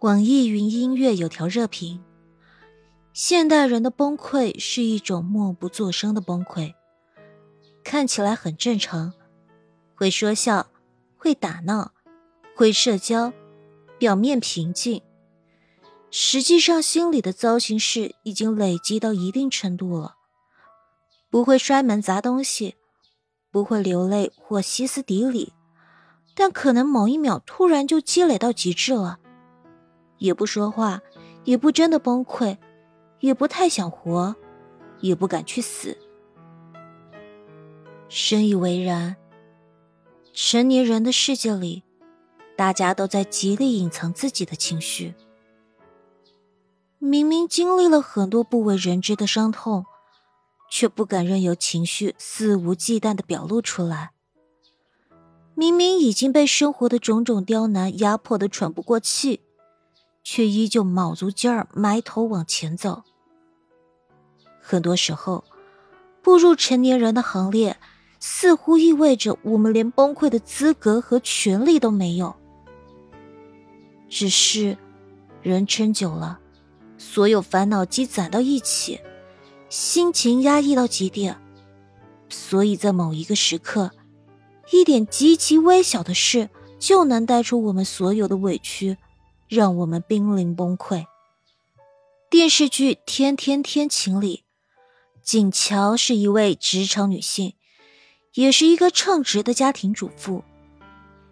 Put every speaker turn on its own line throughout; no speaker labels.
网易云音乐有条热评：现代人的崩溃是一种默不作声的崩溃，看起来很正常，会说笑，会打闹，会社交，表面平静，实际上心里的糟心事已经累积到一定程度了。不会摔门砸东西，不会流泪或歇斯底里，但可能某一秒突然就积累到极致了。也不说话，也不真的崩溃，也不太想活，也不敢去死。深以为然。成年人的世界里，大家都在极力隐藏自己的情绪。明明经历了很多不为人知的伤痛，却不敢任由情绪肆无忌惮的表露出来。明明已经被生活的种种刁难压迫的喘不过气。却依旧卯足劲儿埋头往前走。很多时候，步入成年人的行列，似乎意味着我们连崩溃的资格和权利都没有。只是，人撑久了，所有烦恼积攒到一起，心情压抑到极点，所以在某一个时刻，一点极其微小的事就能带出我们所有的委屈。让我们濒临崩溃。电视剧《天天天晴》里，景乔是一位职场女性，也是一个称职的家庭主妇，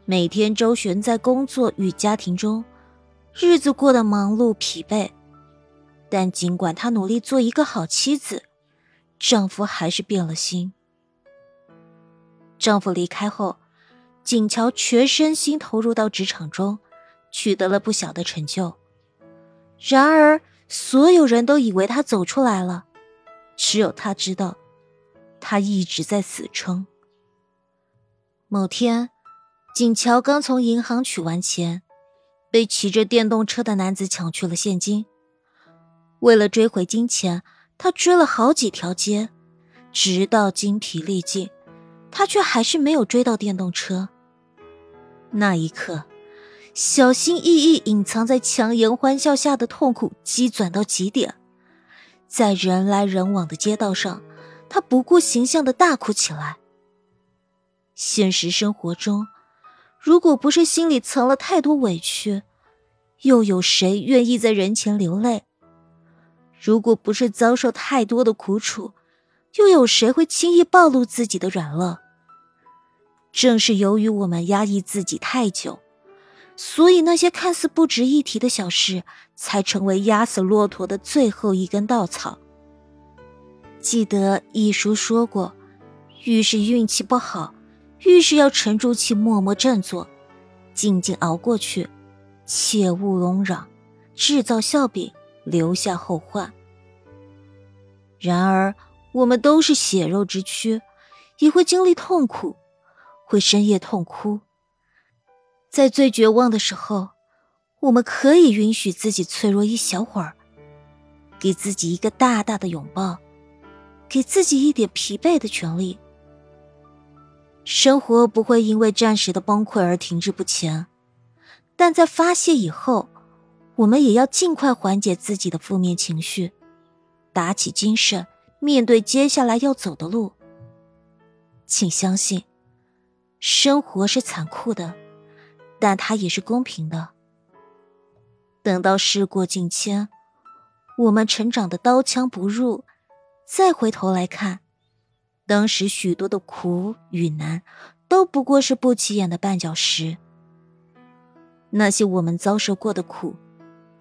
每天周旋在工作与家庭中，日子过得忙碌疲惫。但尽管她努力做一个好妻子，丈夫还是变了心。丈夫离开后，景乔全身心投入到职场中。取得了不小的成就，然而所有人都以为他走出来了，只有他知道，他一直在死撑。某天，景乔刚从银行取完钱，被骑着电动车的男子抢去了现金。为了追回金钱，他追了好几条街，直到精疲力尽，他却还是没有追到电动车。那一刻。小心翼翼隐藏在强颜欢笑下的痛苦积攒到极点，在人来人往的街道上，他不顾形象的大哭起来。现实生活中，如果不是心里藏了太多委屈，又有谁愿意在人前流泪？如果不是遭受太多的苦楚，又有谁会轻易暴露自己的软弱？正是由于我们压抑自己太久。所以，那些看似不值一提的小事，才成为压死骆驼的最后一根稻草。记得一书说过，遇事运气不好，遇事要沉住气，默默振作，静静熬过去，切勿嚷嚷，制造笑柄，留下后患。然而，我们都是血肉之躯，也会经历痛苦，会深夜痛哭。在最绝望的时候，我们可以允许自己脆弱一小会儿，给自己一个大大的拥抱，给自己一点疲惫的权利。生活不会因为暂时的崩溃而停滞不前，但在发泄以后，我们也要尽快缓解自己的负面情绪，打起精神面对接下来要走的路。请相信，生活是残酷的。但它也是公平的。等到事过境迁，我们成长的刀枪不入，再回头来看，当时许多的苦与难，都不过是不起眼的绊脚石。那些我们遭受过的苦，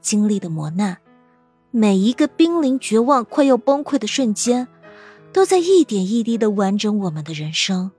经历的磨难，每一个濒临绝望、快要崩溃的瞬间，都在一点一滴的完整我们的人生。